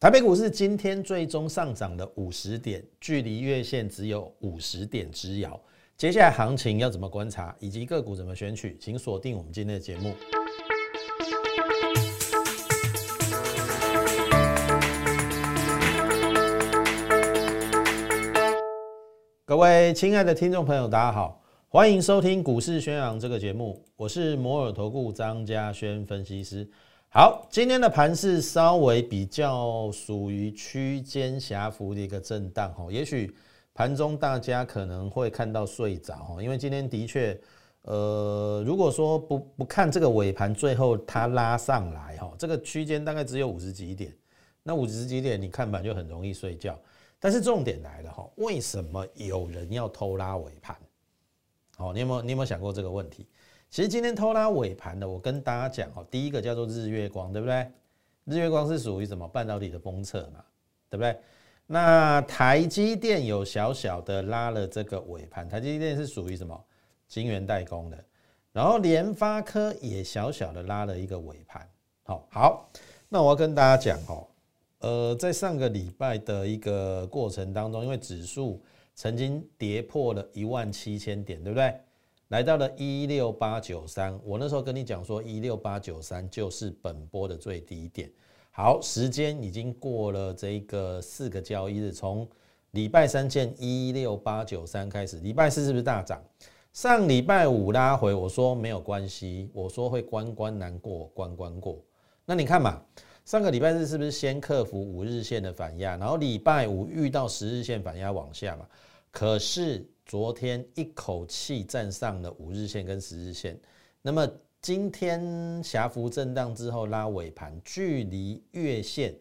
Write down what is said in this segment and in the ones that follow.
台北股市今天最终上涨了五十点，距离月线只有五十点之遥。接下来行情要怎么观察，以及个股怎么选取，请锁定我们今天的节目。各位亲爱的听众朋友，大家好，欢迎收听《股市宣扬》这个节目，我是摩尔投顾张家轩分析师。好，今天的盘是稍微比较属于区间狭幅的一个震荡哈，也许盘中大家可能会看到睡着哈，因为今天的确，呃，如果说不不看这个尾盘，最后它拉上来哈，这个区间大概只有五十几点，那五十几点你看盘就很容易睡觉。但是重点来了哈，为什么有人要偷拉尾盘？好，你有没有你有没有想过这个问题？其实今天偷拉尾盘的，我跟大家讲哦，第一个叫做日月光，对不对？日月光是属于什么半导体的封测嘛，对不对？那台积电有小小的拉了这个尾盘，台积电是属于什么晶圆代工的，然后联发科也小小的拉了一个尾盘。好，好，那我要跟大家讲哦，呃，在上个礼拜的一个过程当中，因为指数曾经跌破了一万七千点，对不对？来到了一六八九三，我那时候跟你讲说一六八九三就是本波的最低点。好，时间已经过了这个四个交易日，从礼拜三见一六八九三开始，礼拜四是不是大涨？上礼拜五拉回，我说没有关系，我说会关关难过关关过。那你看嘛，上个礼拜日是不是先克服五日线的反压，然后礼拜五遇到十日线反压往下嘛？可是。昨天一口气站上了五日线跟十日线，那么今天狭幅震荡之后拉尾盘，距离月线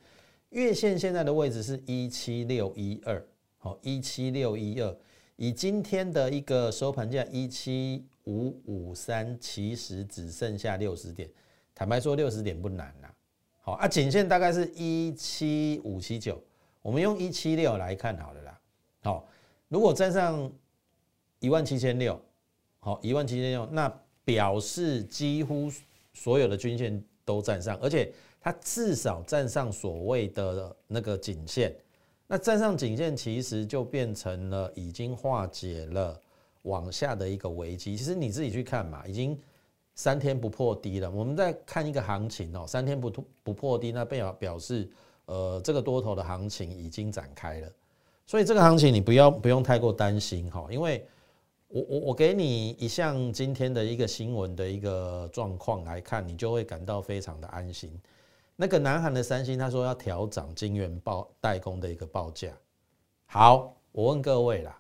月线现在的位置是一七六一二，好一七六一二，以今天的一个收盘价一七五五三，其实只剩下六十点，坦白说六十点不难啦，好啊，颈线大概是一七五七九，我们用一七六来看好了啦，好，如果站上。一万七千六，好，一万七千六，那表示几乎所有的均线都站上，而且它至少站上所谓的那个颈线，那站上颈线其实就变成了已经化解了往下的一个危机。其实你自己去看嘛，已经三天不破低了。我们在看一个行情哦，三天不不破低，那表表示呃这个多头的行情已经展开了。所以这个行情你不要不用太过担心哈，因为。我我我给你一项今天的一个新闻的一个状况来看，你就会感到非常的安心。那个南韩的三星他说要调涨晶圆报代工的一个报价。好，我问各位啦，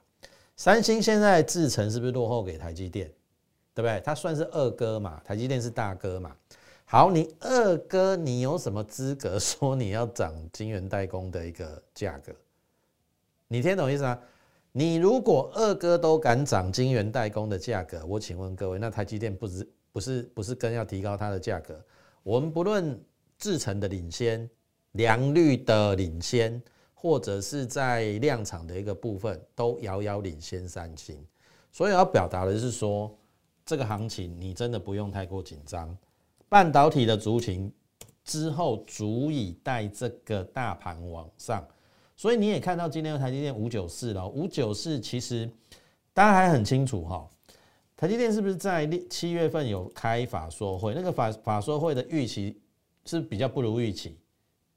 三星现在制程是不是落后给台积电？对不对？它算是二哥嘛，台积电是大哥嘛。好，你二哥你有什么资格说你要涨晶圆代工的一个价格？你听懂意思吗？你如果二哥都敢涨晶圆代工的价格，我请问各位，那台积电不是不是不是更要提高它的价格？我们不论制程的领先、良率的领先，或者是在量产的一个部分，都遥遥领先三星。所以要表达的是说，这个行情你真的不用太过紧张。半导体的族群之后足以带这个大盘往上。所以你也看到今天的台积电五九四了，五九四其实大家还很清楚哈，台积电是不是在七月份有开法说会？那个法法说会的预期是比较不如预期，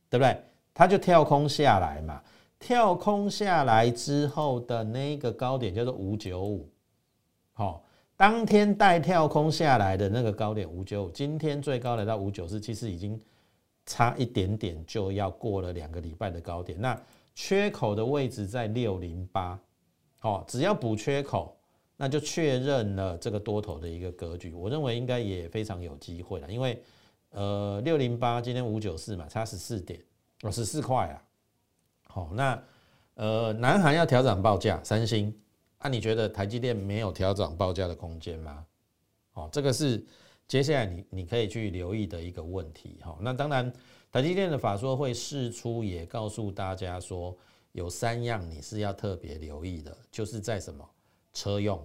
对不对？它就跳空下来嘛，跳空下来之后的那个高点叫做五九五，好，当天带跳空下来的那个高点五九五，今天最高来到五九四，其实已经差一点点就要过了两个礼拜的高点，那。缺口的位置在六零八，哦，只要补缺口，那就确认了这个多头的一个格局。我认为应该也非常有机会了，因为呃六零八今天五九四嘛，差十四点，哦十四块啊。好，那呃南韩要调整报价，三星，那你觉得台积电没有调整报价的空间吗？哦，这个是接下来你你可以去留意的一个问题。哈，那当然。台积电的法说会释出也告诉大家说，有三样你是要特别留意的，就是在什么车用，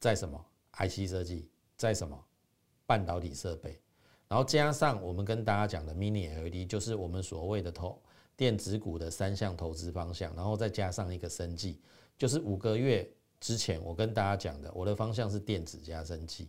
在什么 IC 设计，在什么半导体设备，然后加上我们跟大家讲的 Mini LED，就是我们所谓的投电子股的三项投资方向，然后再加上一个生计，就是五个月之前我跟大家讲的，我的方向是电子加生计。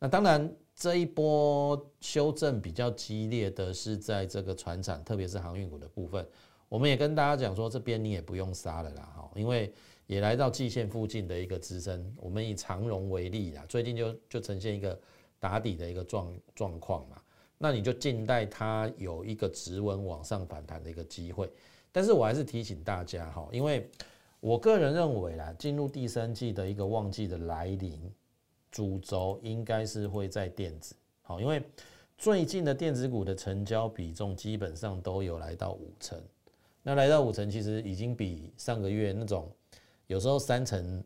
那当然，这一波修正比较激烈的是在这个船厂，特别是航运股的部分。我们也跟大家讲说，这边你也不用杀了啦，哈，因为也来到季线附近的一个支撑。我们以长荣为例啦，最近就就呈现一个打底的一个状状况嘛。那你就静待它有一个直稳往上反弹的一个机会。但是我还是提醒大家哈，因为我个人认为啦，进入第三季的一个旺季的来临。主轴应该是会在电子，好，因为最近的电子股的成交比重基本上都有来到五成，那来到五成其实已经比上个月那种有时候三成，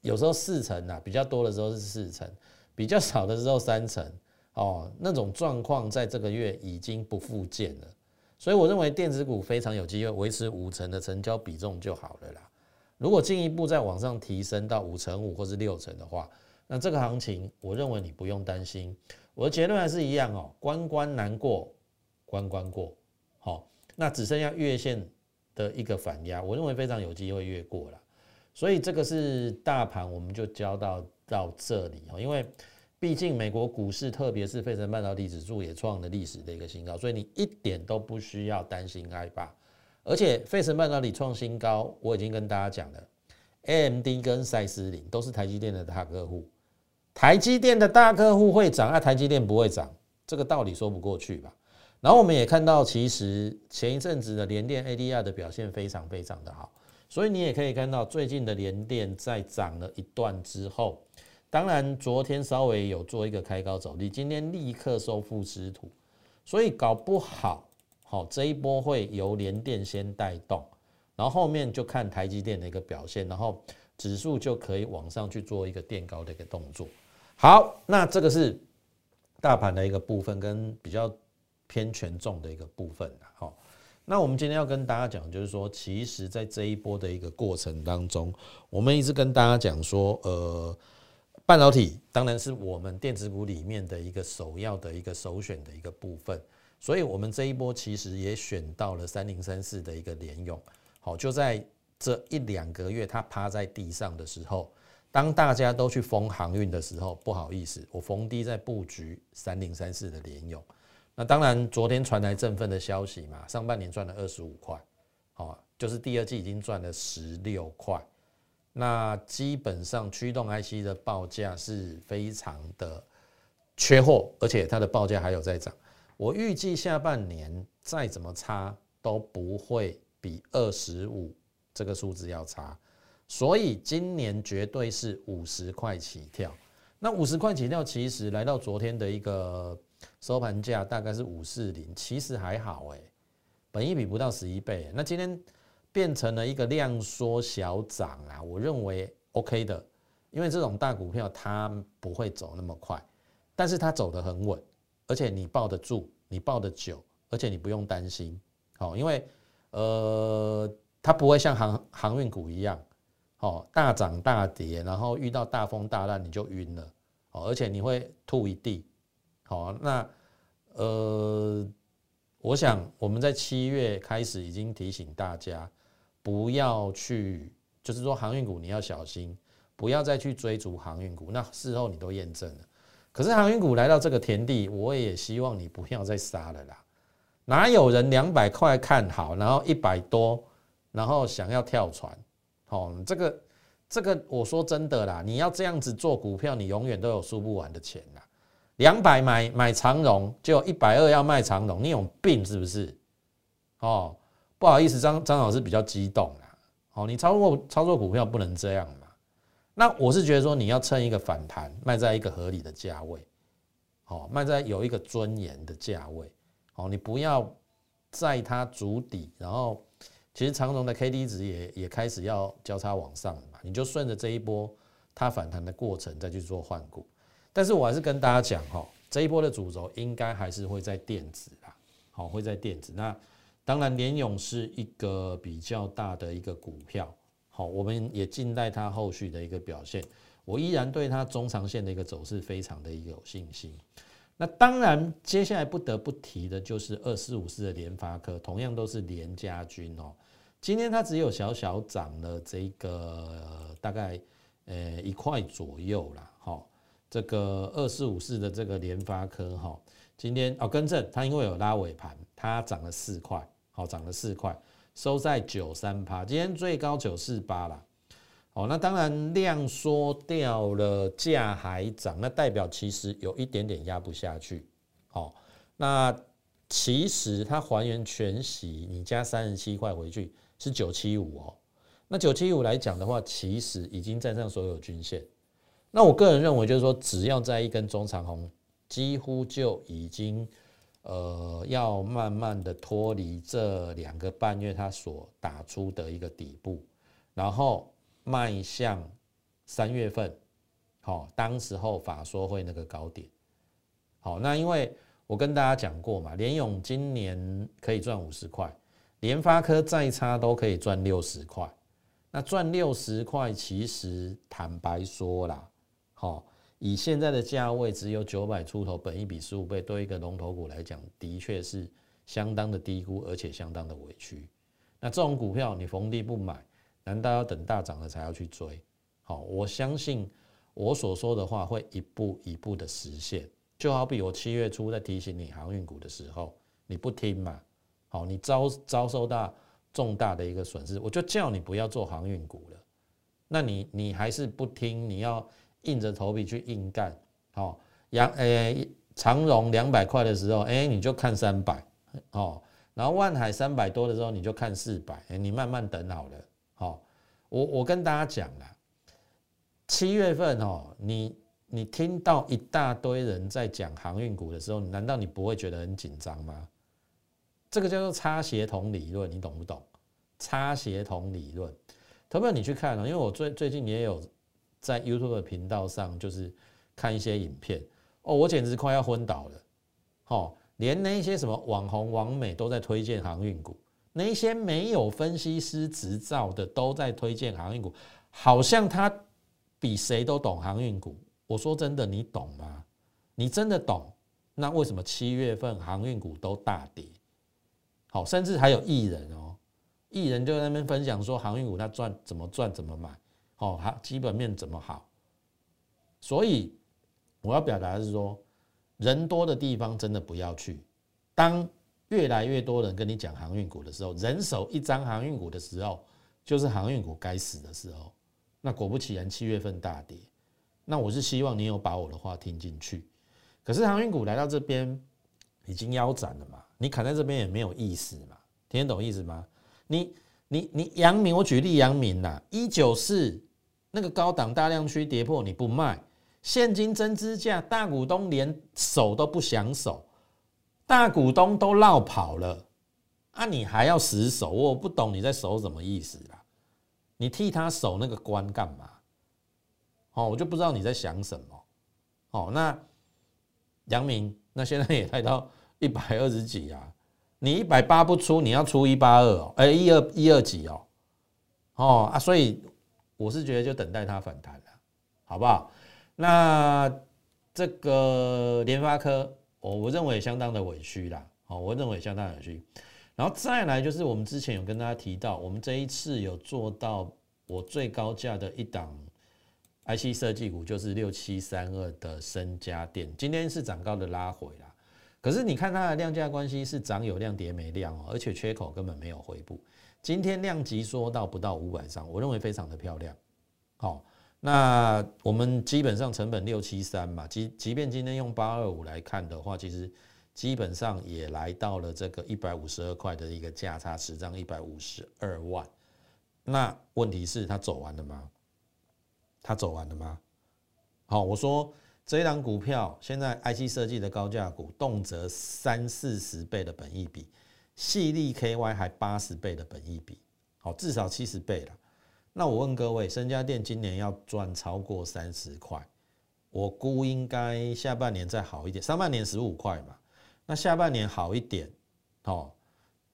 有时候四成啊，比较多的时候是四成，比较少的时候三成，哦，那种状况在这个月已经不复见了，所以我认为电子股非常有机会维持五成的成交比重就好了啦。如果进一步再往上提升到五成五或是六成的话，那这个行情，我认为你不用担心。我的结论还是一样哦，关关难过，关关过。好，那只剩下月线的一个反压，我认为非常有机会越过了。所以这个是大盘，我们就交到到这里哦。因为毕竟美国股市，特别是费城半导体指数也创了历史的一个新高，所以你一点都不需要担心害怕。而且费城半导体创新高，我已经跟大家讲了，AMD 跟赛思林都是台积电的大客户。台积电的大客户会涨，啊台积电不会涨，这个道理说不过去吧？然后我们也看到，其实前一阵子的联电 ADR 的表现非常非常的好，所以你也可以看到最近的联电在涨了一段之后，当然昨天稍微有做一个开高走低，今天立刻收复失土，所以搞不好，好这一波会由联电先带动，然后后面就看台积电的一个表现，然后指数就可以往上去做一个垫高的一个动作。好，那这个是大盘的一个部分，跟比较偏权重的一个部分好，那我们今天要跟大家讲，就是说，其实在这一波的一个过程当中，我们一直跟大家讲说，呃，半导体当然是我们电子股里面的一个首要的一个首选的一个部分，所以我们这一波其实也选到了三零三四的一个联用。好，就在这一两个月，它趴在地上的时候。当大家都去封航运的时候，不好意思，我逢低在布局三零三四的联用。那当然，昨天传来振奋的消息嘛，上半年赚了二十五块，哦，就是第二季已经赚了十六块。那基本上驱动 IC 的报价是非常的缺货，而且它的报价还有在涨。我预计下半年再怎么差都不会比二十五这个数字要差。所以今年绝对是五十块起跳，那五十块起跳其实来到昨天的一个收盘价大概是五四零，其实还好哎，本一比不到十一倍，那今天变成了一个量缩小涨啊，我认为 OK 的，因为这种大股票它不会走那么快，但是它走得很稳，而且你抱得住，你抱得久，而且你不用担心，好，因为呃它不会像航航运股一样。哦，大涨大跌，然后遇到大风大浪你就晕了，哦，而且你会吐一地。好，那呃，我想我们在七月开始已经提醒大家，不要去，就是说航运股你要小心，不要再去追逐航运股。那事后你都验证了，可是航运股来到这个田地，我也希望你不要再杀了啦。哪有人两百块看好，然后一百多，然后想要跳船？哦，这个这个，我说真的啦，你要这样子做股票，你永远都有输不完的钱啦。两百买买长荣，就一百二要卖长荣，你有病是不是？哦，不好意思，张张老师比较激动啦。哦，你操作操作股票不能这样嘛。那我是觉得说，你要趁一个反弹，卖在一个合理的价位，哦，卖在有一个尊严的价位，哦，你不要在它足底，然后。其实长荣的 K D 值也也开始要交叉往上了嘛，你就顺着这一波它反弹的过程再去做换股。但是我还是跟大家讲哈，这一波的主轴应该还是会在电子啦，好会在电子。那当然联勇是一个比较大的一个股票，好我们也静待它后续的一个表现。我依然对它中长线的一个走势非常的有信心。那当然，接下来不得不提的就是二四五四的联发科，同样都是联家军哦。今天它只有小小涨了这个大概呃一块左右啦。哈。这个二四五四的这个联发科哈，今天哦更正，它因为有拉尾盘，它涨了四块，好涨了四块，收在九三八，今天最高九四八啦。哦，那当然量缩掉了，价还涨，那代表其实有一点点压不下去。好，那其实它还原全息，你加三十七块回去是九七五哦。那九七五来讲的话，其实已经站上所有均线。那我个人认为，就是说，只要在一根中长红，几乎就已经呃要慢慢的脱离这两个半月它所打出的一个底部，然后。迈向三月份，好，当时候法说会那个高点，好，那因为我跟大家讲过嘛，联勇今年可以赚五十块，联发科再差都可以赚六十块，那赚六十块，其实坦白说啦，好，以现在的价位只有九百出头，本一比十五倍，对一个龙头股来讲，的确是相当的低估，而且相当的委屈。那这种股票你逢低不买。难道要等大涨了才要去追？好，我相信我所说的话会一步一步的实现。就好比我七月初在提醒你航运股的时候，你不听嘛？好，你遭遭受到重大的一个损失，我就叫你不要做航运股了。那你你还是不听，你要硬着头皮去硬干。好，阳诶长荣两百块的时候，哎你就看三百，哦，然后万海三百多的时候你就看四百，哎你慢慢等好了。好，我我跟大家讲了，七月份哦，你你听到一大堆人在讲航运股的时候，难道你不会觉得很紧张吗？这个叫做差协同理论，你懂不懂？差协同理论，特别你去看了，因为我最最近也有在 YouTube 的频道上，就是看一些影片哦，我简直快要昏倒了。哦，连那些什么网红、网美都在推荐航运股。那些没有分析师执照的都在推荐航运股，好像他比谁都懂航运股。我说真的，你懂吗？你真的懂？那为什么七月份航运股都大跌？好，甚至还有艺人哦，艺人就在那边分享说航运股他赚怎么赚怎么买，哦，他基本面怎么好？所以我要表达的是说，人多的地方真的不要去。当越来越多人跟你讲航运股的时候，人手一张航运股的时候，就是航运股该死的时候。那果不其然，七月份大跌。那我是希望你有把我的话听进去。可是航运股来到这边已经腰斩了嘛？你砍在这边也没有意思嘛？听得懂意思吗？你你你阳明，我举例阳明呐，一九四那个高档大量区跌破你不卖，现金增资价，大股东连守都不想守。大股东都绕跑了，啊，你还要死守？我不懂你在守什么意思啦？你替他守那个关干嘛？哦，我就不知道你在想什么。哦，那杨明，那现在也来到一百二十几啊，你一百八不出，你要出一八二哦，哎，一二一二几哦，哦啊，所以我是觉得就等待它反弹了，好不好？那这个联发科。我我认为相当的委屈啦，哦，我认为相当委屈。然后再来就是我们之前有跟大家提到，我们这一次有做到我最高价的一档 IC 设计股，就是六七三二的深家电，今天是涨高的拉回啦。可是你看它的量价关系是涨有量跌没量哦，而且缺口根本没有回补。今天量级缩到不到五百张，我认为非常的漂亮，好。那我们基本上成本六七三嘛，即即便今天用八二五来看的话，其实基本上也来到了这个一百五十二块的一个价差，十张一百五十二万。那问题是它走完了吗？它走完了吗？好，我说这一档股票现在 IC 设计的高价股，动辄三四十倍的本益比，细粒 KY 还八十倍的本益比，好，至少七十倍了。那我问各位，深家电今年要赚超过三十块，我估应该下半年再好一点，上半年十五块嘛，那下半年好一点，哦，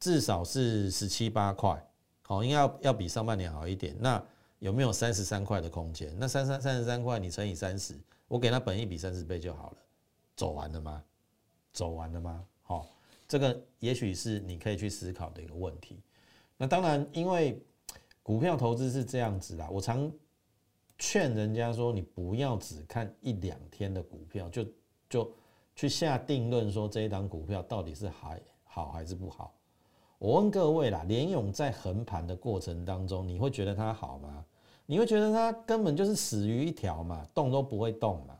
至少是十七八块，好，应该要要比上半年好一点。那有没有三十三块的空间？那三三三十三块，你乘以三十，我给他本一比三十倍就好了，走完了吗？走完了吗？好，这个也许是你可以去思考的一个问题。那当然，因为股票投资是这样子啦，我常劝人家说，你不要只看一两天的股票，就就去下定论说这一档股票到底是还好还是不好。我问各位啦，联勇在横盘的过程当中，你会觉得它好吗？你会觉得它根本就是死鱼一条嘛，动都不会动嘛。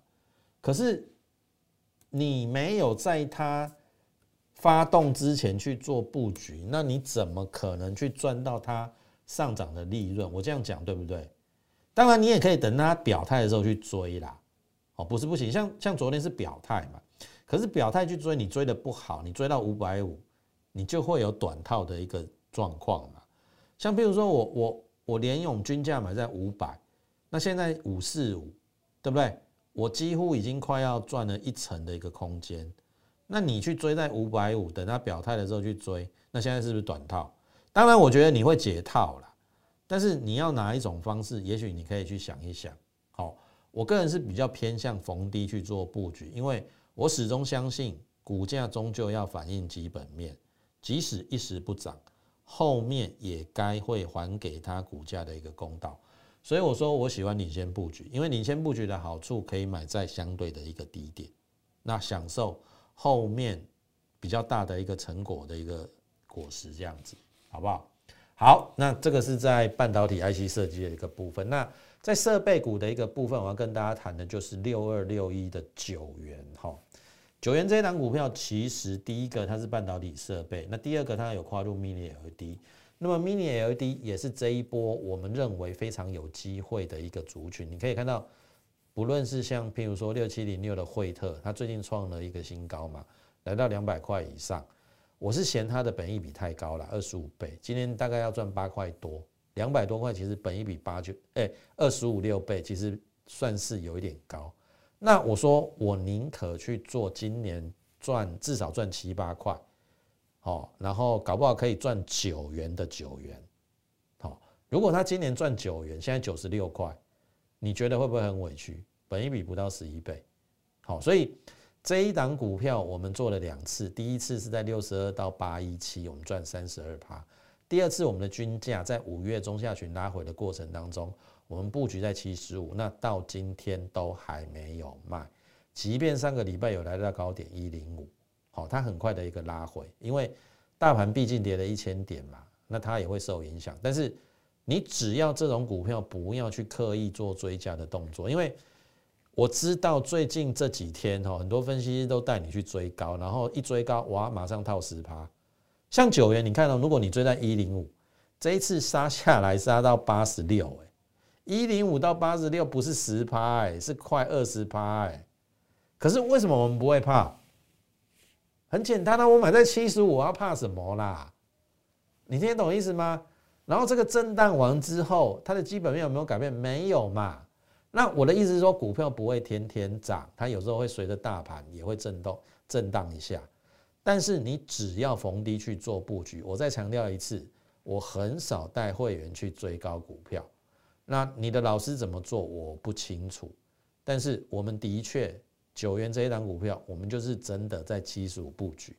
可是你没有在它发动之前去做布局，那你怎么可能去赚到它上涨的利润？我这样讲对不对？当然，你也可以等它表态的时候去追啦。哦，不是不行，像像昨天是表态嘛，可是表态去追，你追的不好，你追到五百五，你就会有短套的一个状况嘛。像比如说我我。我联勇均价买在五百，那现在五四五，对不对？我几乎已经快要赚了一成的一个空间。那你去追在五百五，等它表态的时候去追，那现在是不是短套？当然，我觉得你会解套了，但是你要哪一种方式？也许你可以去想一想。好，我个人是比较偏向逢低去做布局，因为我始终相信股价终究要反映基本面，即使一时不涨。后面也该会还给他股价的一个公道，所以我说我喜欢领先布局，因为领先布局的好处可以买在相对的一个低点，那享受后面比较大的一个成果的一个果实，这样子好不好？好，那这个是在半导体 IC 设计的一个部分，那在设备股的一个部分，我要跟大家谈的就是六二六一的九元哈。九元这一档股票，其实第一个它是半导体设备，那第二个它有跨入 Mini LED，那么 Mini LED 也是这一波我们认为非常有机会的一个族群。你可以看到，不论是像譬如说六七零六的惠特，它最近创了一个新高嘛，来到两百块以上。我是嫌它的本益比太高了，二十五倍，今天大概要赚八块多，两百多块其实本益比八就哎二十五六倍，其实算是有一点高。那我说，我宁可去做今年赚至少赚七八块，好，然后搞不好可以赚九元的九元，好。如果他今年赚九元，现在九十六块，你觉得会不会很委屈？本一比不到十一倍，好，所以这一档股票我们做了两次，第一次是在六十二到八一七，我们赚三十二趴；第二次我们的均价在五月中下旬拉回的过程当中。我们布局在七十五，那到今天都还没有卖，即便上个礼拜有来到高点一零五，好，它很快的一个拉回，因为大盘毕竟跌了一千点嘛，那它也会受影响。但是你只要这种股票不要去刻意做追加的动作，因为我知道最近这几天哈，很多分析师都带你去追高，然后一追高哇，马上套十趴。像九元，你看到如果你追在一零五，这一次杀下来杀到八十六，哎。一零五到八十六不是十趴哎，是快二十趴哎。可是为什么我们不会怕？很简单啊，我买在七十五，要怕什么啦？你听得懂意思吗？然后这个震荡完之后，它的基本面有没有改变？没有嘛。那我的意思是说，股票不会天天涨，它有时候会随着大盘也会震动、震荡一下。但是你只要逢低去做布局，我再强调一次，我很少带会员去追高股票。那你的老师怎么做？我不清楚，但是我们的确九元这一档股票，我们就是真的在七十五布局，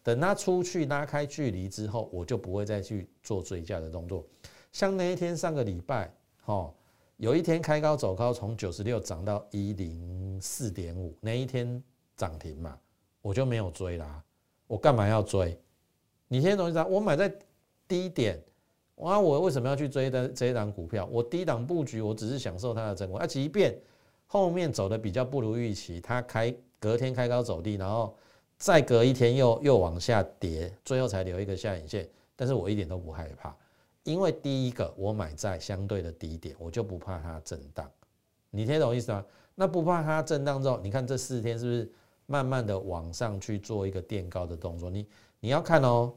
等它出去拉开距离之后，我就不会再去做追加的动作。像那一天上个礼拜，哈，有一天开高走高，从九十六涨到一零四点五，那一天涨停嘛，我就没有追啦。我干嘛要追？你先懂意思？我买在低点。哇！我为什么要去追的这一档股票？我低档布局，我只是享受它的成果。啊，即便后面走的比较不如预期，它开隔天开高走低，然后再隔一天又又往下跌，最后才留一个下影线。但是我一点都不害怕，因为第一个我买在相对的低点，我就不怕它震荡。你听懂意思吗？那不怕它震荡之后，你看这四天是不是慢慢的往上去做一个垫高的动作？你你要看哦。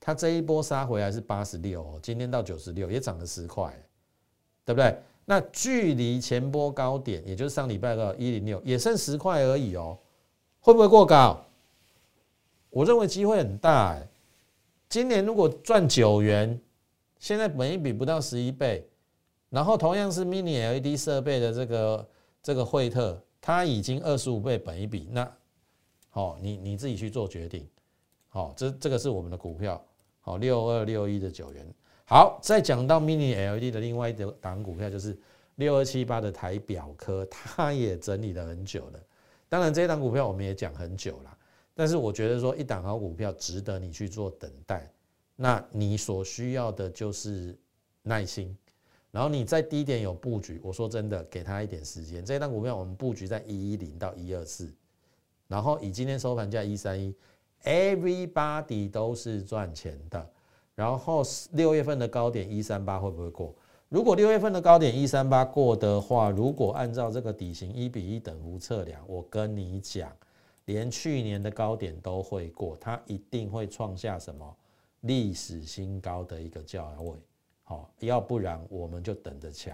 它这一波杀回来是八十六，今天到九十六，也涨了十块，对不对？那距离前波高点，也就是上礼拜的一零六，也剩十块而已哦，会不会过高？我认为机会很大哎。今年如果赚九元，现在本一笔不到十一倍，然后同样是 Mini LED 设备的这个这个惠特，它已经二十五倍本一笔，那好，你你自己去做决定。好，这这个是我们的股票，好六二六一的九元。好，再讲到 mini LED 的另外一档股票就是六二七八的台表科，它也整理了很久了。当然，这一档股票我们也讲很久了，但是我觉得说一档好股票值得你去做等待。那你所需要的就是耐心，然后你在低点有布局。我说真的，给他一点时间。这一档股票我们布局在一一零到一二四，然后以今天收盘价一三一，everybody 都是赚钱的。然后六月份的高点一三八会不会过？如果六月份的高点一三八过的话，如果按照这个底型一比一等幅测量，我跟你讲，连去年的高点都会过，它一定会创下什么历史新高的一个价位。好，要不然我们就等着瞧。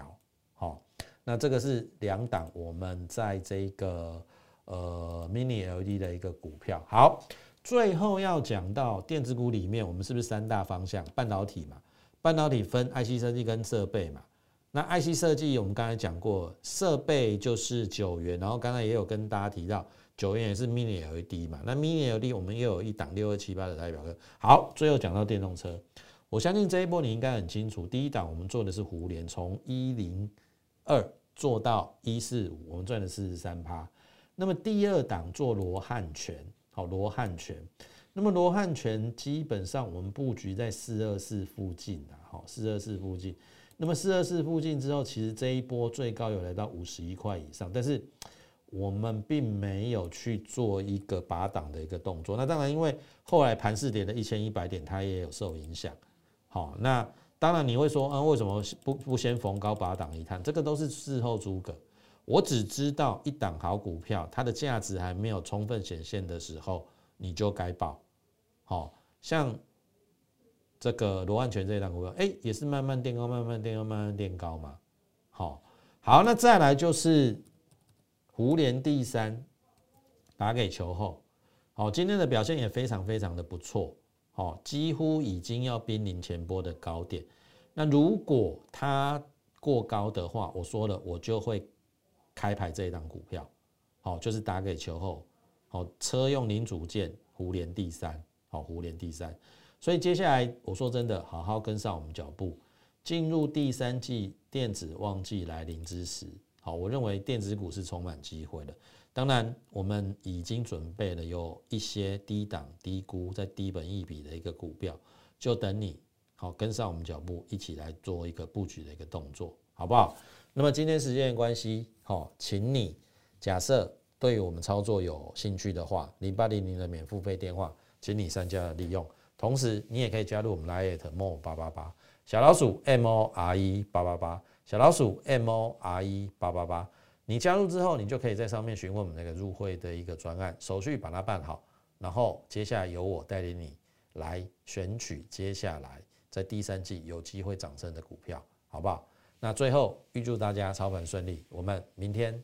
好，那这个是两档我们在这个呃 mini LED 的一个股票。好，最后要讲到电子股里面，我们是不是三大方向？半导体嘛。半导体分 IC 设计跟设备嘛，那 IC 设计我们刚才讲过，设备就是九元，然后刚才也有跟大家提到九元也是 Mini LED 嘛，那 Mini LED 我们又有一档六二七八的代表个。好，最后讲到电动车，我相信这一波你应该很清楚，第一档我们做的是胡联，从一零二做到一四五，我们赚了四十三趴。那么第二档做罗汉拳，好罗汉拳。那么罗汉拳基本上我们布局在四二四附近的，好四二四附近。那么四二四附近之后，其实这一波最高有来到五十一块以上，但是我们并没有去做一个拔档的一个动作。那当然，因为后来盘市跌的一千一百点，它也有受影响。好，那当然你会说，嗯，为什么不不先逢高拔档一探？这个都是事后诸葛。我只知道一档好股票，它的价值还没有充分显现的时候，你就该报。好像这个罗汉全这一档股票，哎，也是慢慢垫高，慢慢垫高，慢慢垫高嘛。好，好，那再来就是胡连第三打给球后，好，今天的表现也非常非常的不错，好，几乎已经要濒临前波的高点。那如果它过高的话，我说了，我就会开牌这一档股票，好，就是打给球后，好，车用零组件胡联第三。好，胡联第三，所以接下来我说真的，好好跟上我们脚步，进入第三季电子旺季来临之时，好，我认为电子股是充满机会的。当然，我们已经准备了有一些低档、低估、在低本一笔的一个股票，就等你好跟上我们脚步，一起来做一个布局的一个动作，好不好？那么今天时间的关系，好，请你假设对于我们操作有兴趣的话，零八零零的免付费电话。请你善加利用，同时你也可以加入我们 Line mo 八八八小老鼠 m o r e 八八八小老鼠 m o r e 八八八。你加入之后，你就可以在上面询问我们那个入会的一个专案手续，把它办好，然后接下来由我带领你来选取接下来在第三季有机会涨升的股票，好不好？那最后预祝大家操盘顺利，我们明天